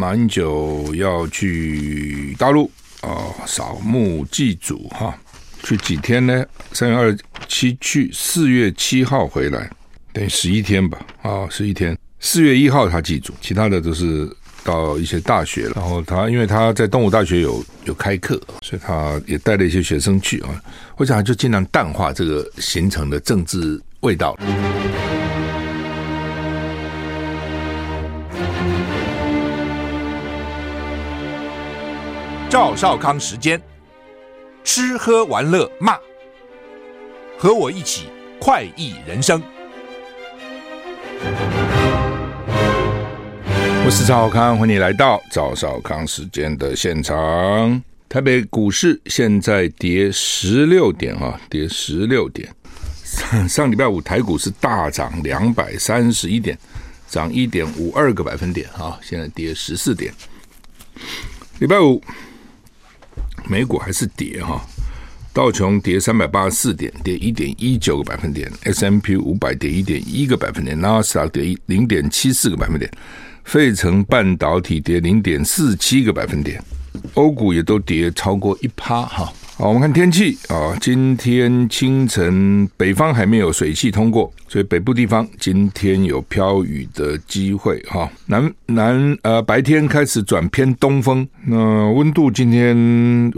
马英九要去大陆啊扫墓祭祖哈，去几天呢？三月二十七去，四月七号回来，等于十一天吧啊，十一天。四月一号他祭祖，其他的都是到一些大学，然后他因为他在东吴大学有有开课，所以他也带了一些学生去啊。我想就尽量淡化这个行程的政治味道。赵少康时间，吃喝玩乐骂，和我一起快意人生。我是赵少康，欢迎来到赵少康时间的现场。台北股市现在跌十六点啊，跌十六点。上上礼拜五台股是大涨两百三十一点，涨一点五二个百分点啊，现在跌十四点。礼拜五。美股还是跌哈，道琼跌三百八十四点，跌一点一九个百分点。；S M P 五百跌一点一个百分点；纳斯达跌零点七四个百分点；费城半导体跌零点四七个百分点；欧股也都跌超过一趴哈。好，我们看天气啊，今天清晨北方还没有水汽通过，所以北部地方今天有飘雨的机会哈。南南呃白天开始转偏东风，那温度今天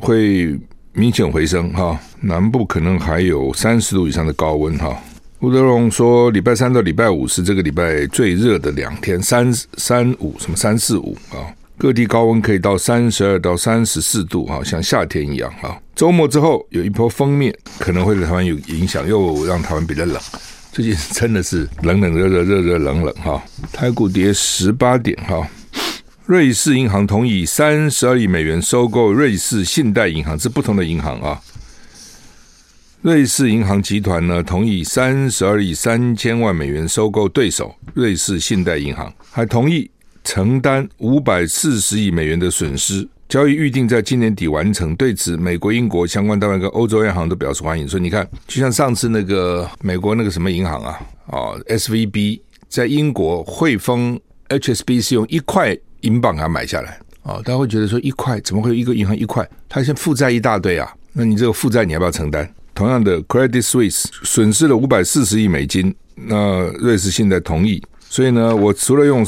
会明显回升哈。南部可能还有三十度以上的高温哈。吴德荣说，礼拜三到礼拜五是这个礼拜最热的两天，三三五什么三四五啊。各地高温可以到三十二到三十四度啊，像夏天一样啊。周末之后有一波锋面，可能会对台湾有影响，又让台湾比较冷。最近真的是冷冷热热热热冷冷哈。台股跌十八点哈。瑞士银行同意三十二亿美元收购瑞士信贷银行，是不同的银行啊。瑞士银行集团呢，同意三十二亿三千万美元收购对手瑞士信贷银行，还同意。承担五百四十亿美元的损失，交易预定在今年底完成。对此，美国、英国相关单位跟欧洲央行都表示欢迎。说你看，就像上次那个美国那个什么银行啊，啊，SVB 在英国汇丰 HSBC 用一块英镑给它买下来啊，大家会觉得说一块怎么会有一个银行一块？它现在负债一大堆啊，那你这个负债你要不要承担？同样的，Credit Suisse 损失了五百四十亿美金，那瑞士现在同意，所以呢，我除了用。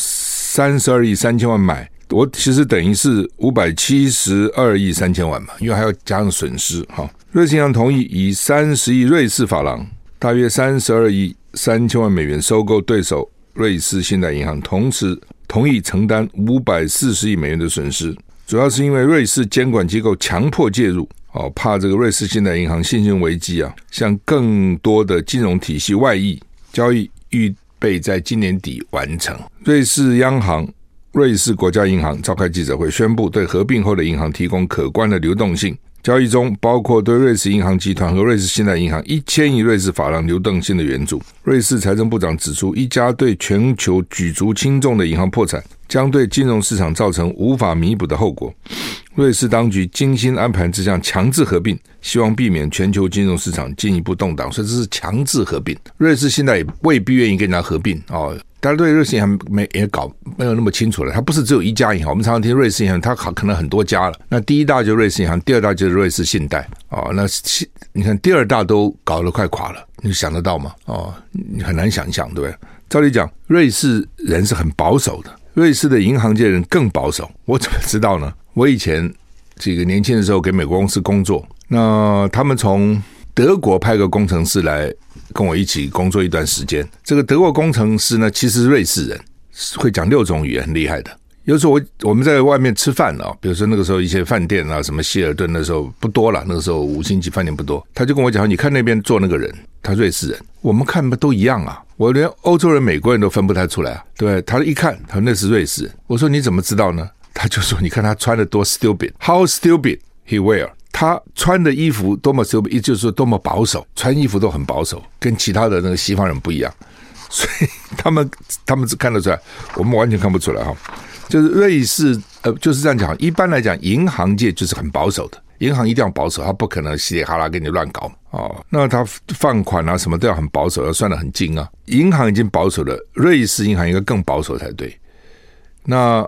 三十二亿三千万买，我其实等于是五百七十二亿三千万嘛，因为还要加上损失。哈，瑞士银行同意以三十亿瑞士法郎，大约三十二亿三千万美元收购对手瑞士信贷银行，同时同意承担五百四十亿美元的损失。主要是因为瑞士监管机构强迫介入，哦，怕这个瑞士信贷银行信用危机啊，向更多的金融体系外溢，交易预。备在今年底完成。瑞士央行、瑞士国家银行召开记者会，宣布对合并后的银行提供可观的流动性。交易中包括对瑞士银行集团和瑞士信贷银行一千亿瑞士法郎流动性的援助。瑞士财政部长指出，一家对全球举足轻重的银行破产，将对金融市场造成无法弥补的后果。瑞士当局精心安排这项强制合并，希望避免全球金融市场进一步动荡，所以这是强制合并。瑞士现在也未必愿意跟人家合并哦。大家对瑞士银行没也搞没有那么清楚了，它不是只有一家银行。我们常常听瑞士银行，它好可能很多家了。那第一大就瑞士银行，第二大就是瑞士信贷哦。那你看第二大都搞得快垮了，你想得到吗？哦，你很难想象，对不对？照理讲，瑞士人是很保守的，瑞士的银行界人更保守。我怎么知道呢？我以前这个年轻的时候给美国公司工作，那他们从德国派个工程师来。跟我一起工作一段时间，这个德国工程师呢，其实瑞士人，会讲六种语言，很厉害的。有时候我我们在外面吃饭啊，比如说那个时候一些饭店啊，什么希尔顿那时候不多了，那个时候五星级饭店不多，他就跟我讲，你看那边坐那个人，他瑞士人，我们看不都一样啊？我连欧洲人、美国人都分不太出来啊，对，他一看，他说那是瑞士。我说你怎么知道呢？他就说，你看他穿的多 stupid，how stupid he wear。他穿的衣服多么 stupid，也就是说多么保守，穿衣服都很保守，跟其他的那个西方人不一样，所以他们他们只看得出来，我们完全看不出来哈。就是瑞士，呃，就是这样讲。一般来讲，银行界就是很保守的，银行一定要保守，他不可能稀里哈啦给你乱搞哦。那他放款啊什么都要很保守，要算得很精啊。银行已经保守了，瑞士银行应该更保守才对。那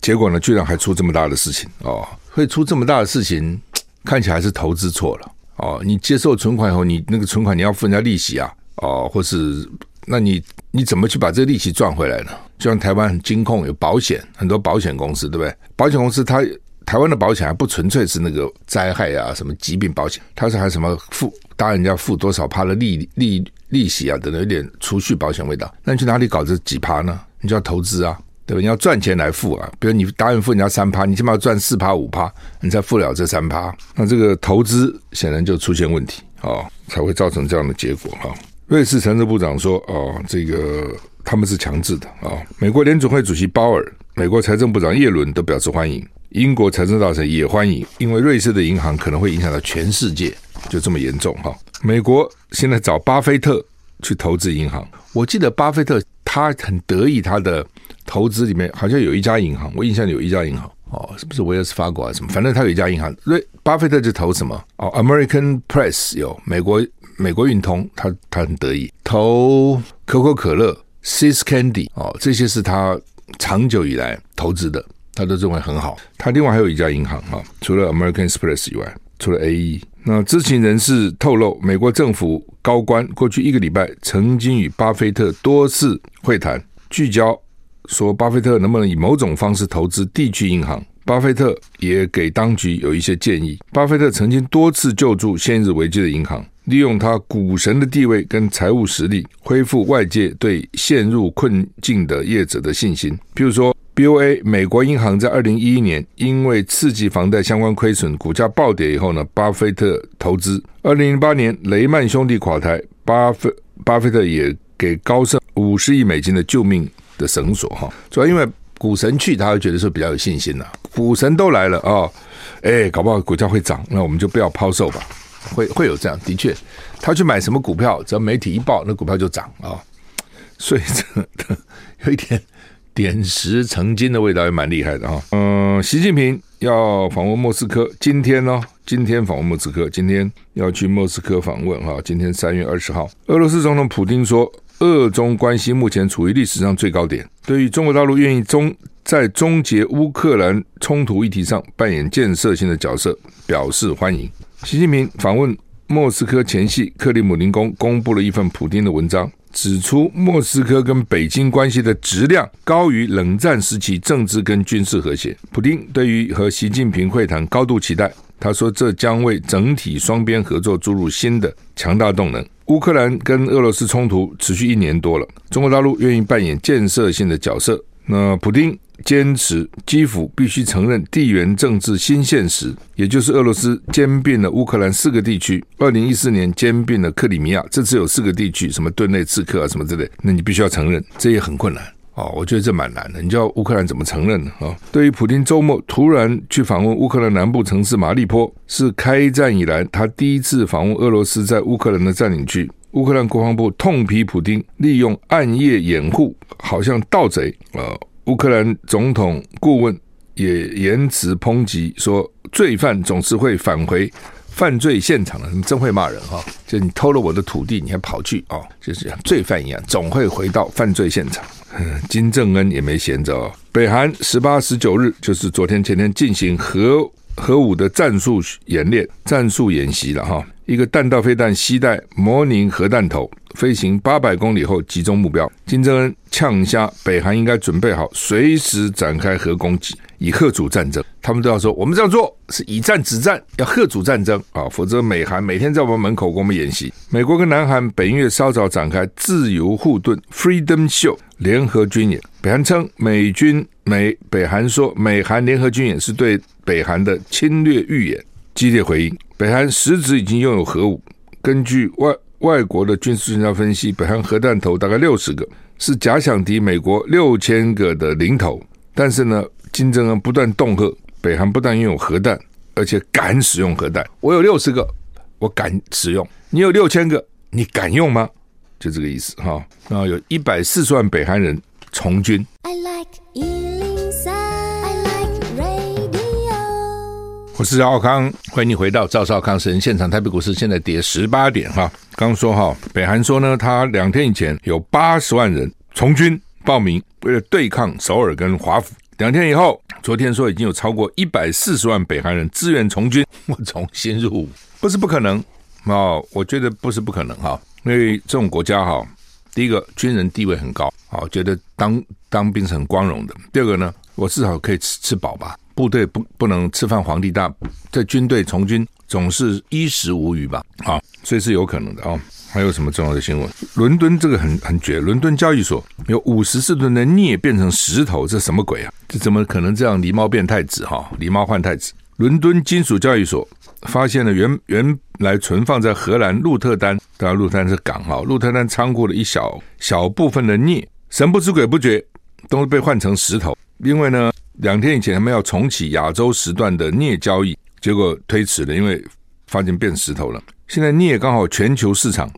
结果呢，居然还出这么大的事情哦！会出这么大的事情，看起来是投资错了哦。你接受存款以后，你那个存款你要付人家利息啊，哦，或是那你你怎么去把这个利息赚回来呢？就像台湾很金控有保险，很多保险公司对不对？保险公司它台湾的保险还不纯粹是那个灾害啊，什么疾病保险，它是还什么付，当然人家付多少趴的利利利息啊，等等有点储蓄保险味道。那你去哪里搞这几趴呢？你就要投资啊。对吧？你要赚钱来付啊，比如你答应付人家三趴，你起码要赚四趴五趴，你才付了这三趴。那这个投资显然就出现问题啊、哦，才会造成这样的结果哈、哦。瑞士财政部长说：“哦，这个他们是强制的啊、哦。”美国联准会主席鲍尔、美国财政部长耶伦都表示欢迎，英国财政大臣也欢迎，因为瑞士的银行可能会影响到全世界，就这么严重哈、美国现在找巴菲特去投资银行，我记得巴菲特他很得意他的。投资里面好像有一家银行，我印象里有一家银行。哦，是不是威尔斯法国啊？什么？反正他有一家银行，瑞巴菲特就投什么？哦，American Press 有美国美国运通，他他很得意。投可口可乐、Sis Candy 哦，这些是他长久以来投资的，他都认为很好。他另外还有一家银行哈，除了 American Express 以外，除了 AE，那知情人士透露，美国政府高官过去一个礼拜曾经与巴菲特多次会谈，聚焦。说巴菲特能不能以某种方式投资地区银行？巴菲特也给当局有一些建议。巴菲特曾经多次救助陷入危机的银行，利用他股神的地位跟财务实力，恢复外界对陷入困境的业者的信心。譬如说，BOA 美国银行在二零一一年因为次级房贷相关亏损，股价暴跌以后呢，巴菲特投资。二零零八年雷曼兄弟垮台，巴菲巴菲特也给高盛五十亿美金的救命。的绳索哈，主要因为股神去，他会觉得说比较有信心呐。股神都来了啊，哎，搞不好股价会涨，那我们就不要抛售吧。会会有这样，的确，他去买什么股票，只要媒体一报，那股票就涨啊。所以这 有一点点石成金的味道，也蛮厉害的哈。嗯，习近平要访问莫斯科，今天呢，今天访问莫斯科，今天要去莫斯科访问哈。今天三月二十号，俄罗斯总统普丁说。俄中关系目前处于历史上最高点，对于中国大陆愿意终在终结乌克兰冲突议题上扮演建设性的角色，表示欢迎。习近平访问莫斯科前夕，克里姆林宫公布了一份普丁的文章，指出莫斯科跟北京关系的质量高于冷战时期政治跟军事和谐。普京对于和习近平会谈高度期待，他说这将为整体双边合作注入新的强大动能。乌克兰跟俄罗斯冲突持续一年多了，中国大陆愿意扮演建设性的角色。那普京坚持基辅必须承认地缘政治新现实，也就是俄罗斯兼并了乌克兰四个地区。二零一四年兼并了克里米亚，这次有四个地区，什么顿内茨克啊什么之类，那你必须要承认，这也很困难。哦，我觉得这蛮难的。你叫乌克兰怎么承认呢？啊，对于普京周末突然去访问乌克兰南部城市马利坡，是开战以来他第一次访问俄罗斯在乌克兰的占领区。乌克兰国防部痛批普京利用暗夜掩护，好像盗贼。啊，乌克兰总统顾问也言辞抨击说，罪犯总是会返回犯罪现场的。你真会骂人哈！就你偷了我的土地，你还跑去啊？就是像罪犯一样，总会回到犯罪现场。金正恩也没闲着哦。北韩十八、十九日，就是昨天、前天进行核核武的战术演练、战术演习了哈。一个弹道飞弹携带模拟核弹头，飞行八百公里后集中目标。金正恩呛虾，北韩应该准备好随时展开核攻击，以吓阻战争。他们都要说，我们这样做是以战止战，要吓阻战争啊，否则美韩每天在我们门口给我们演习。美国跟南韩本月稍早展开自由护盾 （Freedom Show） 联合军演，北韩称美军美北韩说美韩联合军演是对北韩的侵略预演，激烈回应。北韩实质已经拥有核武。根据外外国的军事专家分析，北韩核弹头大概六十个，是假想敌美国六千个的零头。但是呢，金正恩不断恫吓北韩，不但拥有核弹，而且敢使用核弹。我有六十个，我敢使用。你有六千个，你敢用吗？就这个意思哈。然后有一百四十万北韩人从军。I like 我是赵康，欢迎你回到赵少康时间现场。台北股市现在跌十八点哈。刚说哈，北韩说呢，他两天以前有八十万人从军报名，为了对抗首尔跟华府。两天以后，昨天说已经有超过一百四十万北韩人自愿从军，我重新入伍，不是不可能哦，我觉得不是不可能哈，因为这种国家哈，第一个军人地位很高，好，觉得当当兵是很光荣的。第二个呢，我至少可以吃吃饱吧，部队不不能吃饭皇帝大，在军队从军总是衣食无虞吧，好，所以是有可能的啊。还有什么重要的新闻？伦敦这个很很绝，伦敦交易所有五十四吨的镍变成石头，这什么鬼啊？这怎么可能这样？狸猫变太子哈，狸猫换太子。伦敦金属交易所发现了原原来存放在荷兰鹿特丹，当然鹿特丹是港哈，鹿特丹仓库的一小小部分的镍，神不知鬼不觉都被换成石头。另外呢，两天以前他们要重启亚洲时段的镍交易，结果推迟了，因为发现变石头了。现在镍刚好全球市场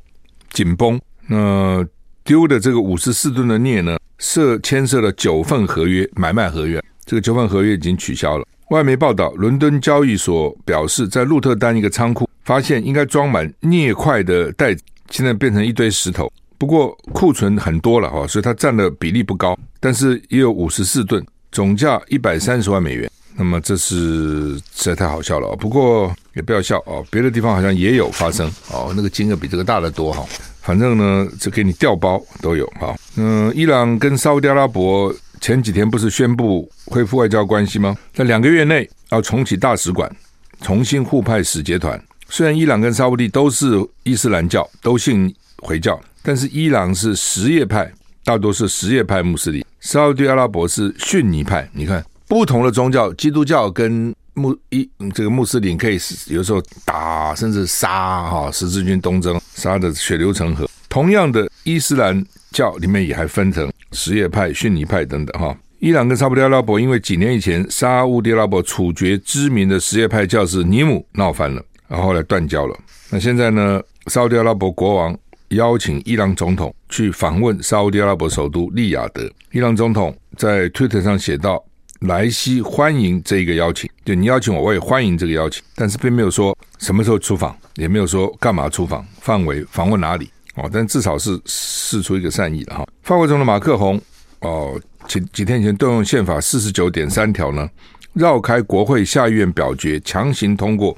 紧绷，那丢的这个五十四吨的镍呢，涉牵涉了九份合约买卖合约，这个九份合约已经取消了。外媒报道，伦敦交易所表示，在鹿特丹一个仓库发现应该装满镍块的袋子，现在变成一堆石头。不过库存很多了哈，所以它占的比例不高，但是也有五十四吨，总价一百三十万美元。那么这是实在太好笑了，不过也不要笑哦，别的地方好像也有发生哦，那个金额比这个大得多哈。反正呢，这给你调包都有哈。嗯，伊朗跟沙乌地阿拉伯前几天不是宣布恢复外交关系吗？在两个月内要重启大使馆，重新互派使节团。虽然伊朗跟沙乌地都是伊斯兰教，都信回教，但是伊朗是什叶派，大多是什叶派穆斯林；沙乌地阿拉伯是逊尼派。你看。不同的宗教，基督教跟穆伊这个穆斯林可以有时候打，甚至杀哈十字军东征，杀的血流成河。同样的，伊斯兰教里面也还分成什叶派、逊尼派等等哈。伊朗跟沙乌地阿拉伯因为几年以前沙乌地阿拉伯处决知名的什叶派教士尼姆闹翻了，然后后来断交了。那现在呢，沙乌地阿拉伯国王邀请伊朗总统去访问沙乌地阿拉伯首都利雅得。伊朗总统在推特上写道。莱西欢迎这一个邀请，就你邀请我，我也欢迎这个邀请，但是并没有说什么时候出访，也没有说干嘛出访，范围访问哪里哦，但至少是试出一个善意了哈。法国总统马克宏哦，几几天前动用宪法四十九点三条呢，绕开国会下议院表决，强行通过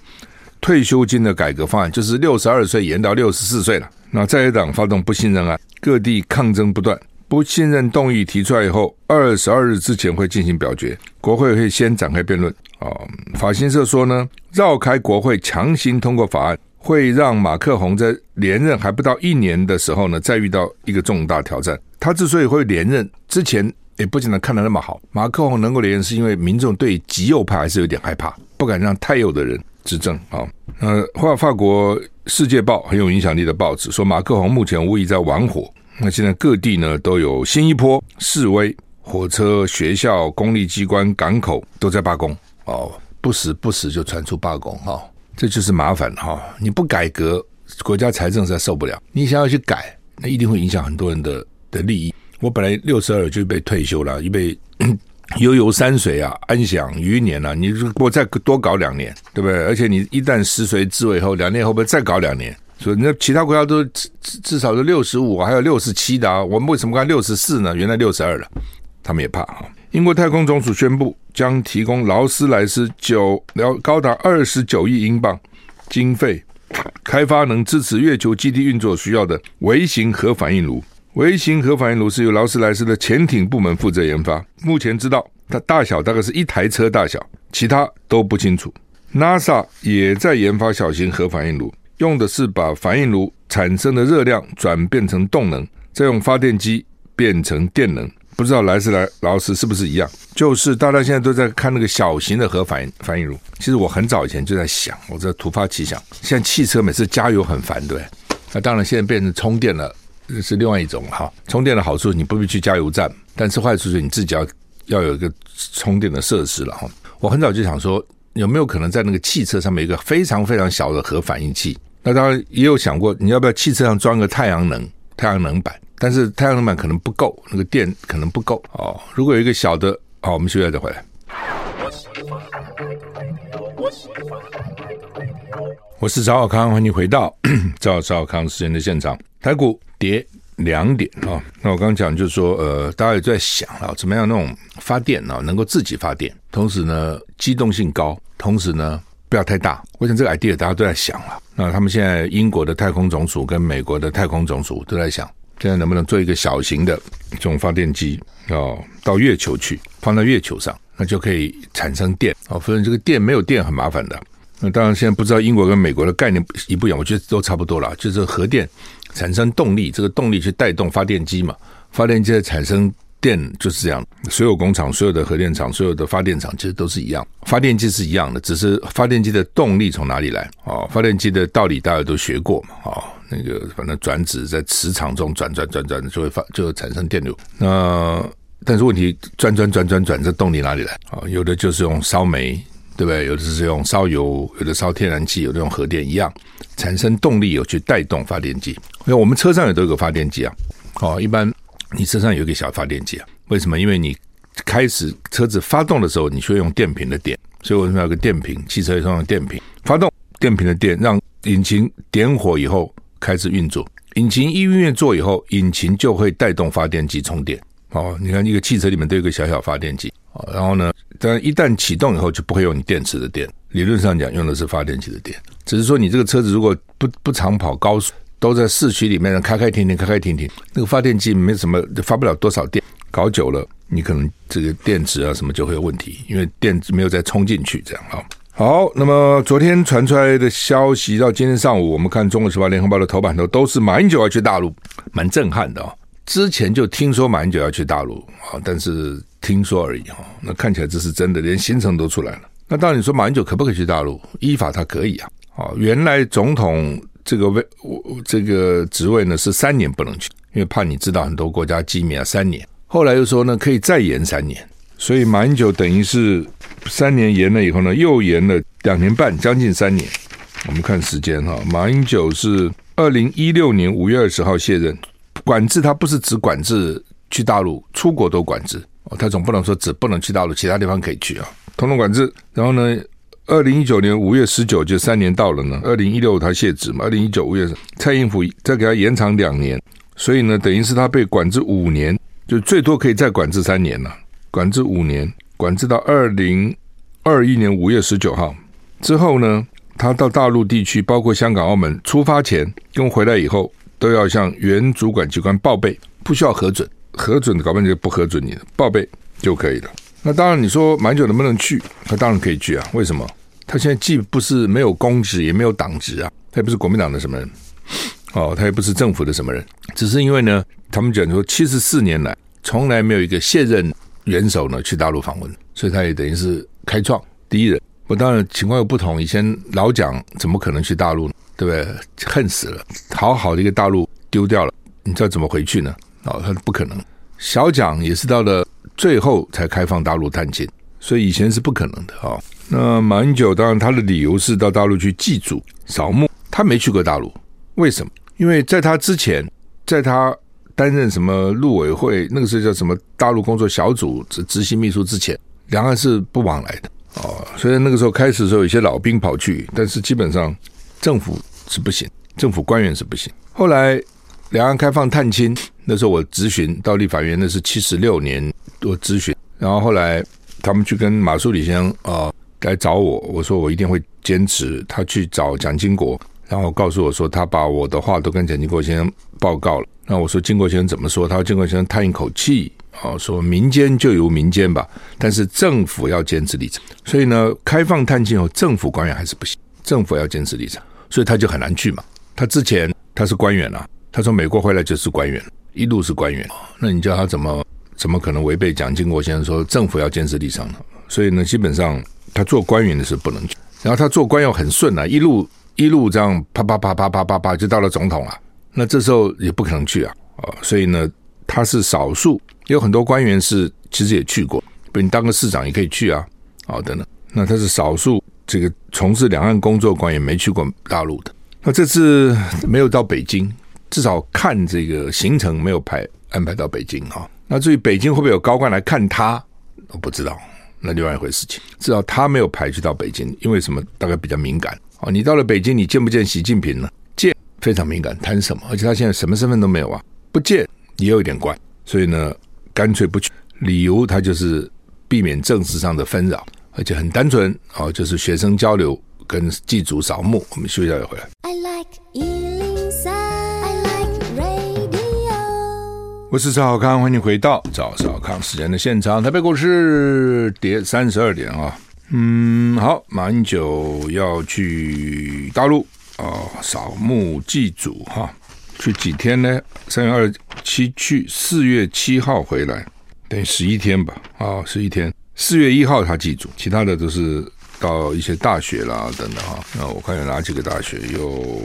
退休金的改革方案，就是六十二岁延到六十四岁了。那在野党发动不信任案，各地抗争不断。不信任动议提出来以后，二十二日之前会进行表决，国会会先展开辩论。啊，法新社说呢，绕开国会强行通过法案，会让马克宏在连任还不到一年的时候呢，再遇到一个重大挑战。他之所以会连任，之前也不见得看得那么好。马克宏能够连任，是因为民众对极右派还是有点害怕，不敢让太右的人执政。啊，呃，法法国《世界报》很有影响力的报纸说，马克宏目前无疑在玩火。那现在各地呢都有新一波示威，火车、学校、公立机关、港口都在罢工哦，不时不时就传出罢工哈、哦，这就是麻烦哈、你不改革，国家财政实在受不了。你想要去改，那一定会影响很多人的的利益。我本来六十二就被退休了，预备悠游山水啊，安享余年啊。你如果再多搞两年，对不对？而且你一旦食髓知味后，两年后不再搞两年？所以那其他国家都至至少是六十五，还有六十七的啊，我们为什么看六十四呢？原来六十二了，他们也怕啊。英国太空总署宣布将提供劳斯莱斯九了高达二十九亿英镑经费，开发能支持月球基地运作需要的微型核反应炉。微型核反应炉是由劳斯莱斯的潜艇部门负责研发，目前知道它大小大概是一台车大小，其他都不清楚。NASA 也在研发小型核反应炉。用的是把反应炉产生的热量转变成动能，再用发电机变成电能。不知道莱斯莱劳斯是不是一样？就是大家现在都在看那个小型的核反应反应炉。其实我很早以前就在想，我这突发奇想，现在汽车每次加油很烦，对。那当然现在变成充电了，是另外一种哈。充电的好处，你不必去加油站，但是坏处是你自己要要有一个充电的设施了哈。我很早就想说，有没有可能在那个汽车上面一个非常非常小的核反应器？那当然也有想过，你要不要汽车上装个太阳能太阳能板？但是太阳能板可能不够，那个电可能不够哦。如果有一个小的，好，我们休息再回来。我是赵小康，欢迎回到 赵小康时间的现场。台股跌两点啊、哦。那我刚刚讲就是说，呃，大家也在想啊，怎么样那种发电啊，能够自己发电，同时呢机动性高，同时呢不要太大。我想这个 idea 大家都在想了。那他们现在英国的太空总署跟美国的太空总署都在想，现在能不能做一个小型的这种发电机哦，到月球去，放在月球上，那就可以产生电哦。反正这个电没有电很麻烦的。那当然现在不知道英国跟美国的概念一不一样，我觉得都差不多了，就是核电。产生动力，这个动力去带动发电机嘛？发电机的产生电就是这样。所有工厂、所有的核电厂、所有的发电厂其实都是一样，发电机是一样的，只是发电机的动力从哪里来？哦，发电机的道理大家都学过嘛？哦，那个反正转子在磁场中转转转转，就会发就会产生电流。那但是问题转转转转转，这动力哪里来？啊，有的就是用烧煤，对不对？有的是用烧油，有的烧天然气，有的用核电一样。产生动力有去带动发电机，因为我们车上也都有个发电机啊。哦，一般你车上有一个小发电机啊？为什么？因为你开始车子发动的时候，你需要用电瓶的电，所以为什么要有个电瓶？汽车也用电瓶发动，电瓶的电让引擎点火以后开始运作。引擎一运作以后，引擎就会带动发电机充电。哦，你看一个汽车里面都有个小小发电机。哦，然后呢，但一旦启动以后，就不会用你电池的电。理论上讲，用的是发电机的电。只是说，你这个车子如果不不常跑高速，都在市区里面开开停停，开开停停，那个发电机没什么，发不了多少电。搞久了，你可能这个电池啊什么就会有问题，因为电池没有再充进去，这样啊。好，那么昨天传出来的消息到今天上午，我们看《中国时报》《联合报》的头版头都是马英九要去大陆，蛮震撼的哦。之前就听说马英九要去大陆啊，但是听说而已哈。那看起来这是真的，连行程都出来了。那当然你说马英九可不可以去大陆？依法他可以啊。哦，原来总统这个位我，这个职位呢是三年不能去，因为怕你知道很多国家机密啊。三年，后来又说呢可以再延三年，所以马英九等于是三年延了以后呢，又延了两年半，将近三年。我们看时间哈，马英九是二零一六年五月二十号卸任，管制他不是只管制去大陆，出国都管制他总不能说只不能去大陆，其他地方可以去啊，统统管制。然后呢？二零一九年五月十九就三年到了呢。二零一六他卸职嘛，二零一九五月蔡英府再给他延长两年，所以呢，等于是他被管制五年，就最多可以再管制三年了。管制五年，管制到二零二一年五月十九号之后呢，他到大陆地区，包括香港、澳门，出发前跟回来以后，都要向原主管机关报备，不需要核准，核准的搞不好就不核准你的，报备就可以了。那当然，你说马英九能不能去？他当然可以去啊。为什么？他现在既不是没有公职，也没有党职啊。他也不是国民党的什么人，哦，他也不是政府的什么人。只是因为呢，他们讲说，七十四年来从来没有一个现任元首呢去大陆访问，所以他也等于是开创第一人。我当然情况又不同，以前老蒋怎么可能去大陆呢？对不对？恨死了，好好的一个大陆丢掉了，你知道怎么回去呢？哦，他不可能。小蒋也是到了。最后才开放大陆探亲，所以以前是不可能的啊。那马英九当然他的理由是到大陆去祭祖扫墓，他没去过大陆，为什么？因为在他之前，在他担任什么陆委会那个时候叫什么大陆工作小组执执行秘书之前，两岸是不往来的哦。所以那个时候开始的时候，有些老兵跑去，但是基本上政府是不行，政府官员是不行。后来两岸开放探亲，那时候我咨询到立法院，那是七十六年。多咨询，然后后来他们去跟马苏里先生啊、呃、来找我，我说我一定会坚持。他去找蒋经国，然后告诉我说他把我的话都跟蒋经国先生报告了。那我说经国先生怎么说？他说经国先生叹一口气啊、说民间就由民间吧，但是政府要坚持立场。所以呢，开放探亲后，政府官员还是不行，政府要坚持立场，所以他就很难去嘛。他之前他是官员啊，他从美国回来就是官员，一路是官员，那你叫他怎么？怎么可能违背蒋经国先生说政府要坚持立场呢？所以呢，基本上他做官员的时候不能去，然后他做官又很顺啊，一路一路这样啪啪啪啪啪啪啪就到了总统了，那这时候也不可能去啊啊！所以呢，他是少数，有很多官员是其实也去过，比如你当个市长也可以去啊啊等等。那他是少数这个从事两岸工作官员没去过大陆的。那这次没有到北京，至少看这个行程没有排安排到北京啊。那至于北京会不会有高官来看他，我不知道，那另外一回事情。至少他没有排去到北京，因为什么？大概比较敏感啊。你到了北京，你见不见习近平呢？见，非常敏感，谈什么？而且他现在什么身份都没有啊，不见也有一点怪，所以呢，干脆不去。理由他就是避免政治上的纷扰，而且很单纯哦，就是学生交流跟祭祖扫墓。我们休息一下再回来。I like 我是赵小康，欢迎回到赵小康时间的现场。台北股市跌三十二点啊，嗯，好，马英九要去大陆啊扫墓祭祖哈。去几天呢？三月二十七去，四月七号回来，等于十一天吧。啊，十一天。四月一号他祭祖，其他的都是到一些大学啦等等哈。那我看有哪几个大学？有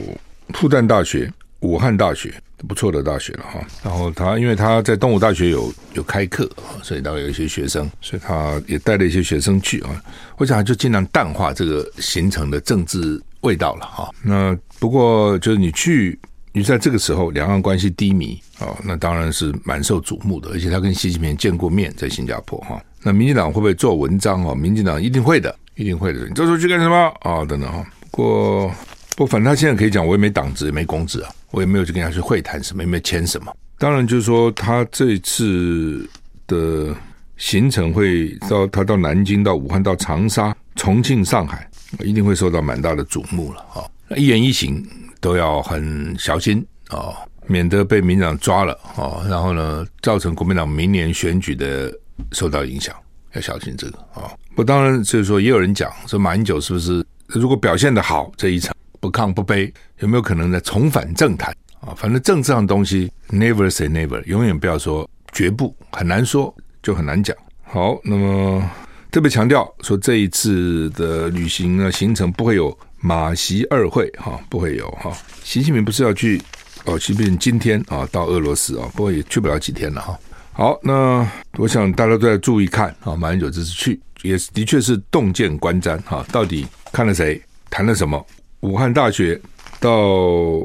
复旦大学、武汉大学，不错的大学了哈。然后他因为他在东吴大学有有开课，所以大概有一些学生，所以他也带了一些学生去啊。我想就尽量淡化这个形成的政治味道了哈。那不过就是你去。你在这个时候，两岸关系低迷啊，那当然是蛮受瞩目的。而且他跟习近平见过面，在新加坡哈。那民进党会不会做文章啊？民进党一定会的，一定会的。你这时候去干什么啊？等等哈。不过，不，反正他现在可以讲，我也没党职，也没公职啊，我也没有去跟他去会谈什么，也没签什么。当然，就是说他这次的行程会到他到南京、到武汉、到长沙、重庆、上海，一定会受到蛮大的瞩目了哈。一言一行。都要很小心啊、哦，免得被民党抓了啊、哦，然后呢，造成国民党明年选举的受到影响，要小心这个啊。不、当然就是说，也有人讲说，马英九是不是如果表现得好，这一场不亢不卑，有没有可能呢重返政坛啊？反正政治上的东西，never say never，永远不要说绝不，很难说，就很难讲。好，那么特别强调说，这一次的旅行呢，行程不会有。马习二会哈不会有哈，习近平不是要去哦？习近平今天啊到俄罗斯啊，不过也去不了几天了哈。好，那我想大家都在注意看啊，马英九这次去也的确是洞见观瞻哈，到底看了谁，谈了什么？武汉大学到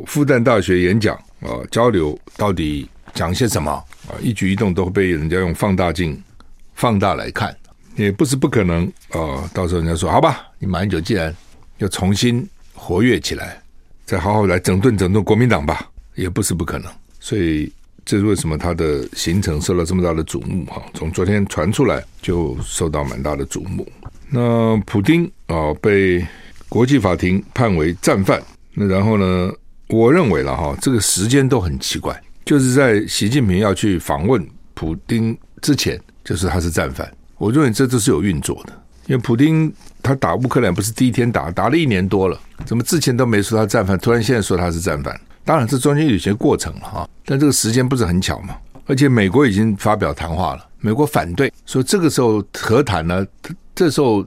复旦大学演讲啊，交流到底讲些什么啊？一举一动都会被人家用放大镜放大来看，也不是不可能啊。到时候人家说好吧，你马英九既然要重新活跃起来，再好好来整顿整顿国民党吧，也不是不可能。所以这是为什么他的行程受到这么大的瞩目哈？从昨天传出来就受到蛮大的瞩目。那普丁啊被国际法庭判为战犯，那然后呢，我认为了哈，这个时间都很奇怪，就是在习近平要去访问普丁之前，就是他是战犯。我认为这都是有运作的。因为普丁他打乌克兰不是第一天打，打了一年多了，怎么之前都没说他战犯，突然现在说他是战犯？当然这中间有些过程了哈，但这个时间不是很巧嘛。而且美国已经发表谈话了，美国反对说这个时候和谈呢，这时候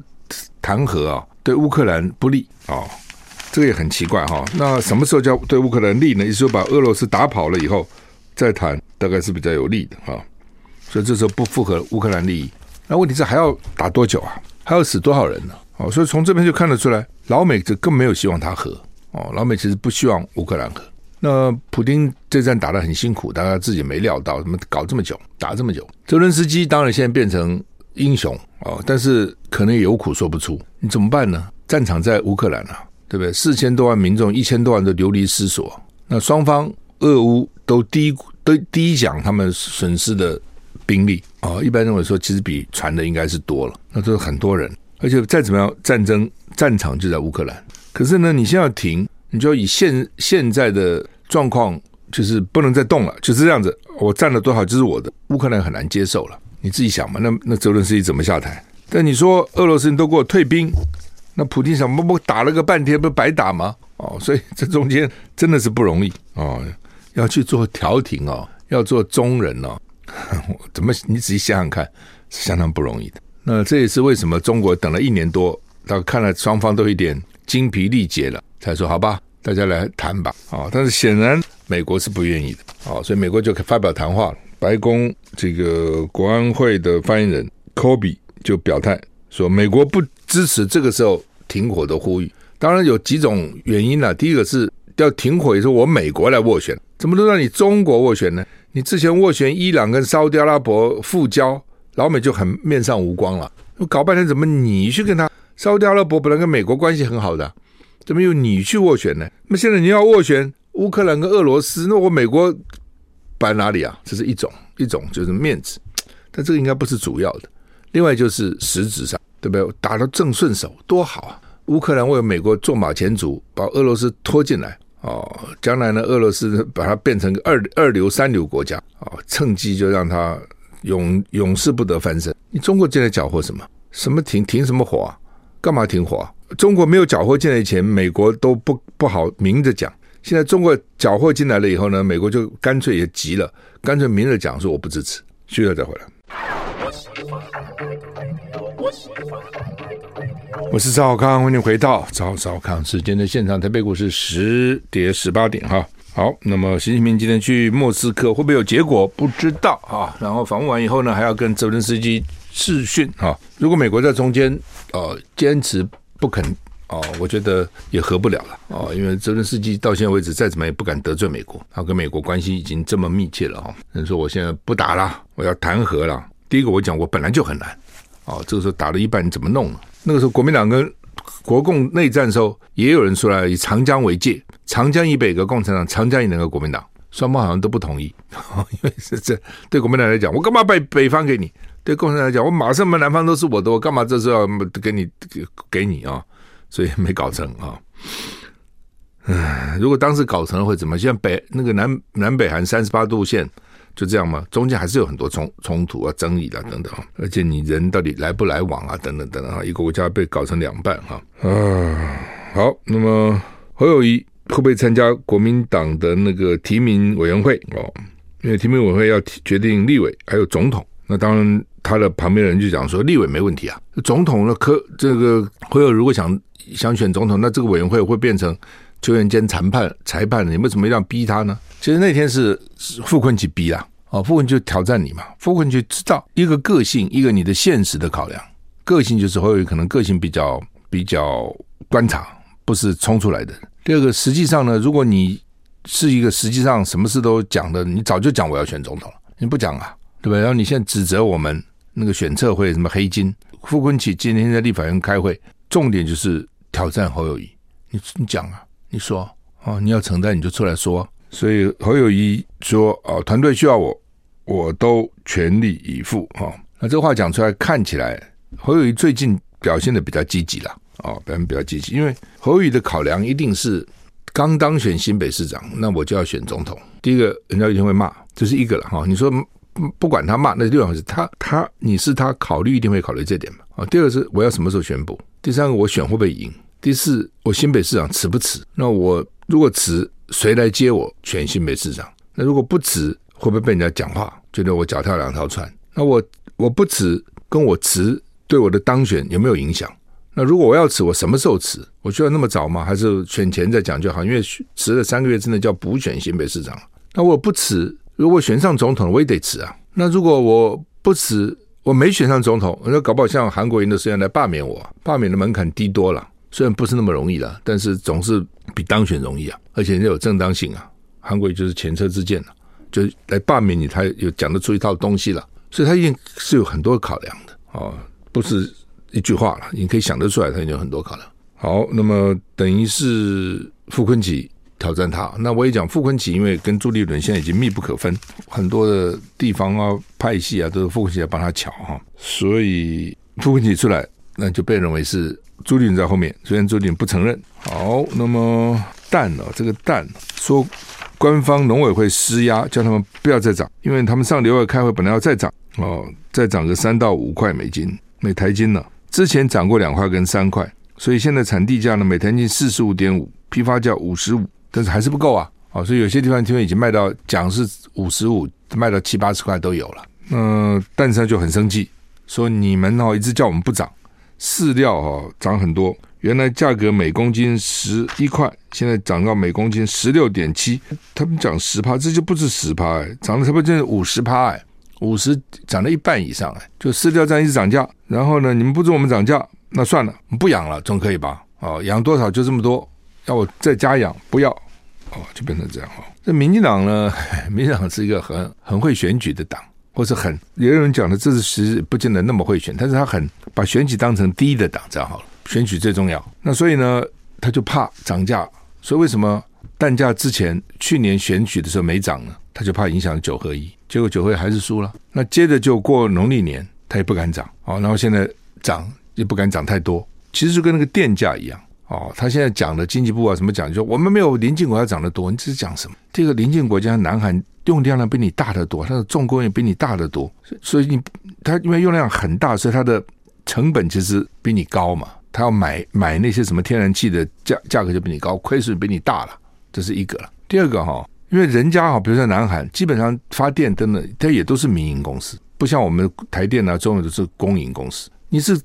谈和啊对乌克兰不利啊，这个也很奇怪哈。那什么时候叫对乌克兰利呢？也就是说把俄罗斯打跑了以后再谈，大概是比较有利的哈。所以这时候不符合乌克兰利益。那问题是还要打多久啊？还要死多少人呢？哦，所以从这边就看得出来，老美这更没有希望他和哦，老美其实不希望乌克兰和。那普丁这战打得很辛苦，大家自己没料到，怎么搞这么久，打这么久。泽伦斯基当然现在变成英雄哦，但是可能也有苦说不出。你怎么办呢？战场在乌克兰啊，对不对？四千多万民众，一千多万都流离失所。那双方俄乌都低都低讲他们损失的。兵力啊，一般认为说，其实比传的应该是多了。那都是很多人，而且再怎么样，战争战场就在乌克兰。可是呢，你现在要停，你就要以现现在的状况，就是不能再动了，就是这样子。我占了多少就是我的，乌克兰很难接受了。你自己想嘛，那那泽伦斯基怎么下台？但你说俄罗斯人都给我退兵，那普京想，不不打了个半天，不白打吗？哦，所以这中间真的是不容易哦，要去做调停哦，要做中人哦。怎么？你仔细想想看，是相当不容易的。那这也是为什么中国等了一年多，到看了双方都一点精疲力竭了，才说好吧，大家来谈吧。啊，但是显然美国是不愿意的。啊，所以美国就发表谈话了。白宫这个国安会的发言人科比就表态说，美国不支持这个时候停火的呼吁。当然有几种原因了。第一个是要停火，也是我美国来斡旋，怎么都让你中国斡旋呢？你之前斡旋伊朗跟沙特阿拉伯复交，老美就很面上无光了。搞半天怎么你去跟他？沙特阿拉伯本来跟美国关系很好的，怎么又你去斡旋呢？那么现在你要斡旋乌克兰跟俄罗斯，那我美国摆哪里啊？这是一种一种就是面子，但这个应该不是主要的。另外就是实质上，对不对？打得正顺手，多好啊！乌克兰为美国做马前卒，把俄罗斯拖进来哦，将来呢，俄罗斯把它变成个二二流、三流国家啊，趁机就让它永永世不得翻身。你中国进来搅和什么？什么停停什么火啊？干嘛停火啊？中国没有缴获进来钱，美国都不不好明着讲。现在中国缴获进来了以后呢，美国就干脆也急了，干脆明着讲说我不支持。去了再回来。我是赵康，欢迎回到赵少康时间的现场。台北股市十跌十八点哈。好，那么习近平今天去莫斯科会不会有结果？不知道啊。然后访问完以后呢，还要跟泽连斯基视讯哈。如果美国在中间呃坚持不肯哦，我觉得也合不了了哦，因为泽连斯基到现在为止再怎么也不敢得罪美国，他跟美国关系已经这么密切了哈。人说我现在不打了，我要谈和了。第一个我讲我本来就很难哦，这个时候打了一半你怎么弄呢？那个时候国民党跟国共内战的时候，也有人出来以长江为界，长江以北个共产党，长江以南个国民党，双方好像都不同意，因为是这对国民党来讲，我干嘛把北方给你？对共产党来讲，我马上把南方都是我的，我干嘛这时候要给你给你啊？所以没搞成啊。唉，如果当时搞成了会怎么？像北那个南南北韩三十八度线。就这样吗？中间还是有很多冲冲突啊、争议啊等等，而且你人到底来不来往啊，等等等等啊，一个国家被搞成两半哈啊。好，那么侯友谊会不会参加国民党的那个提名委员会哦？因为提名委员会要决定立委还有总统，那当然他的旁边人就讲说，立委没问题啊，总统呢科这个侯友如果想想选总统，那这个委员会会变成球员兼裁判裁判，你为什么要逼他呢？其实那天是傅崐萁逼啦，哦，傅崐萁就挑战你嘛。傅崐萁知道一个个性，一个你的现实的考量。个性就是侯友可能个性比较比较观察，不是冲出来的。第二个，实际上呢，如果你是一个实际上什么事都讲的，你早就讲我要选总统了，你不讲啊，对不对？然后你现在指责我们那个选策会什么黑金？傅昆萁今天在立法院开会，重点就是挑战侯友谊。你你讲啊，你说哦，你要承担你就出来说。所以侯友谊说：“啊，团队需要我，我都全力以赴。”哈，那这话讲出来，看起来侯友谊最近表现的比较积极了。哦，表现比较积极，因为侯友谊的考量一定是刚当选新北市长，那我就要选总统。第一个，人家一定会骂，这是一个了。哈，你说不管他骂，那另外是他他你是他考虑一定会考虑这点嘛？啊，第二个是我要什么时候宣布？第三个，我选会不会赢？第四，我新北市长辞不辞？那我如果辞？谁来接我选新北市长？那如果不辞，会不会被人家讲话，觉得我脚踏两条船？那我我不辞，跟我辞对我的当选有没有影响？那如果我要辞，我什么时候辞？我需要那么早吗？还是选前再讲就好？因为辞了三个月，真的叫补选新北市长。那我不辞，如果选上总统，我也得辞啊。那如果我不辞，我没选上总统，那搞不好像韩国人的时间来罢免我，罢免的门槛低多了。虽然不是那么容易的，但是总是比当选容易啊，而且人家有正当性啊。韩国就是前车之鉴了，就来罢免你，他有讲得出一套东西了，所以他一定是有很多考量的啊，不是一句话了，你可以想得出来，他有很多考量。好，那么等于是傅崐萁挑战他，那我也讲傅崐萁，因为跟朱立伦现在已经密不可分，很多的地方啊、派系啊，都是傅崐萁来帮他抢哈，所以傅崐萁出来，那就被认为是。朱立伦在后面，虽然朱立伦不承认。好，那么蛋哦，这个蛋说，官方农委会施压，叫他们不要再涨，因为他们上礼拜开会本来要再涨哦，再涨个三到五块美金每台斤呢，之前涨过两块跟三块，所以现在产地价呢每台斤四十五点五，批发价五十五，但是还是不够啊，啊，所以有些地方听说已经卖到讲是五十五，卖到七八十块都有了。嗯，蛋商就很生气，说你们哦一直叫我们不涨。饲料哦涨很多，原来价格每公斤十一块，现在涨到每公斤十六点七。他们讲十趴，这就不是十趴哎，涨了差不多就是五十趴哎，五十涨了一半以上哎。就饲料站一直涨价，然后呢，你们不准我们涨价，那算了，不养了总可以吧？哦，养多少就这么多，要我再加养不要，哦，就变成这样哦。这民进党呢，民进党是一个很很会选举的党。或是很也有人讲的，这是其实不见得那么会选，但是他很把选举当成第一的党，这样好了，选举最重要。那所以呢，他就怕涨价，所以为什么蛋价之前去年选举的时候没涨呢？他就怕影响九合一，结果九合一还是输了。那接着就过农历年，他也不敢涨哦，然后现在涨也不敢涨太多，其实就跟那个电价一样哦。他现在讲的经济部啊什么讲，就我们没有邻近国家涨得多，你这是讲什么？这个邻近国家南韩用电量比你大得多，它的重工业比你大得多，所以你它因为用量很大，所以它的成本其实比你高嘛。他要买买那些什么天然气的价价格就比你高，亏损比你大了，这是一个了。第二个哈，因为人家哈，比如说南韩，基本上发电灯的，它也都是民营公司，不像我们台电啊，中有都是公营公司。你是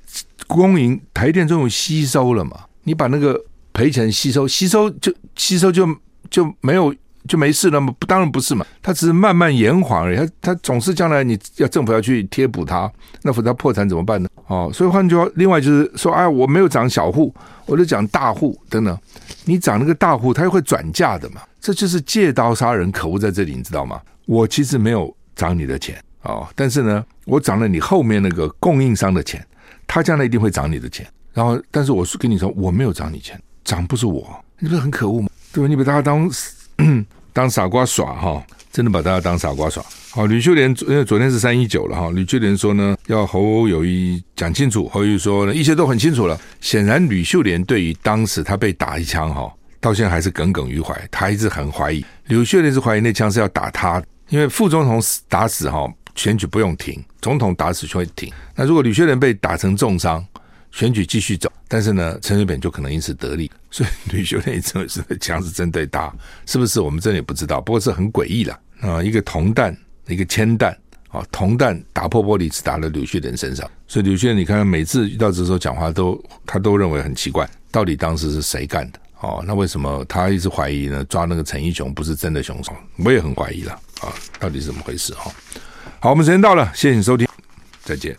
公营台电，中有吸收了嘛？你把那个赔钱吸收，吸收就吸收就就没有。就没事了吗？不，当然不是嘛。他只是慢慢延缓而已。他他总是将来你要政府要去贴补他，那否则他破产怎么办呢？哦，所以换句话，另外就是说，哎，我没有涨小户，我就讲大户等等。你涨那个大户，他又会转嫁的嘛。这就是借刀杀人，可恶在这里，你知道吗？我其实没有涨你的钱哦，但是呢，我涨了你后面那个供应商的钱，他将来一定会涨你的钱。然后，但是我是跟你说，我没有涨你钱，涨不是我，你不是很可恶吗？对吧？你把大家当。当傻瓜耍哈，真的把大家当傻瓜耍。好，吕秀莲，因为昨天是三一九了哈，吕秀莲说呢，要侯友谊讲清楚。侯友谊说呢，一切都很清楚了。显然，吕秀莲对于当时他被打一枪哈，到现在还是耿耿于怀，他一直很怀疑。吕秀莲是怀疑那枪是要打他，因为副总统死打死哈，选举不用停，总统打死就会停。那如果吕秀莲被打成重伤，选举继续走，但是呢，陈水扁就可能因此得利，所以吕秀莲一直是枪是针对他，是不是？我们真的也不知道，不过是很诡异了啊！一个铜弹，一个铅弹啊，铜弹打破玻璃，只打了吕秀莲身上，所以吕秀莲你看，每次遇到这时候讲话都他都认为很奇怪，到底当时是谁干的？哦，那为什么他一直怀疑呢？抓那个陈义雄不是真的凶手，我也很怀疑了啊，到底是怎么回事？哈，好，我们时间到了，谢谢你收听，再见。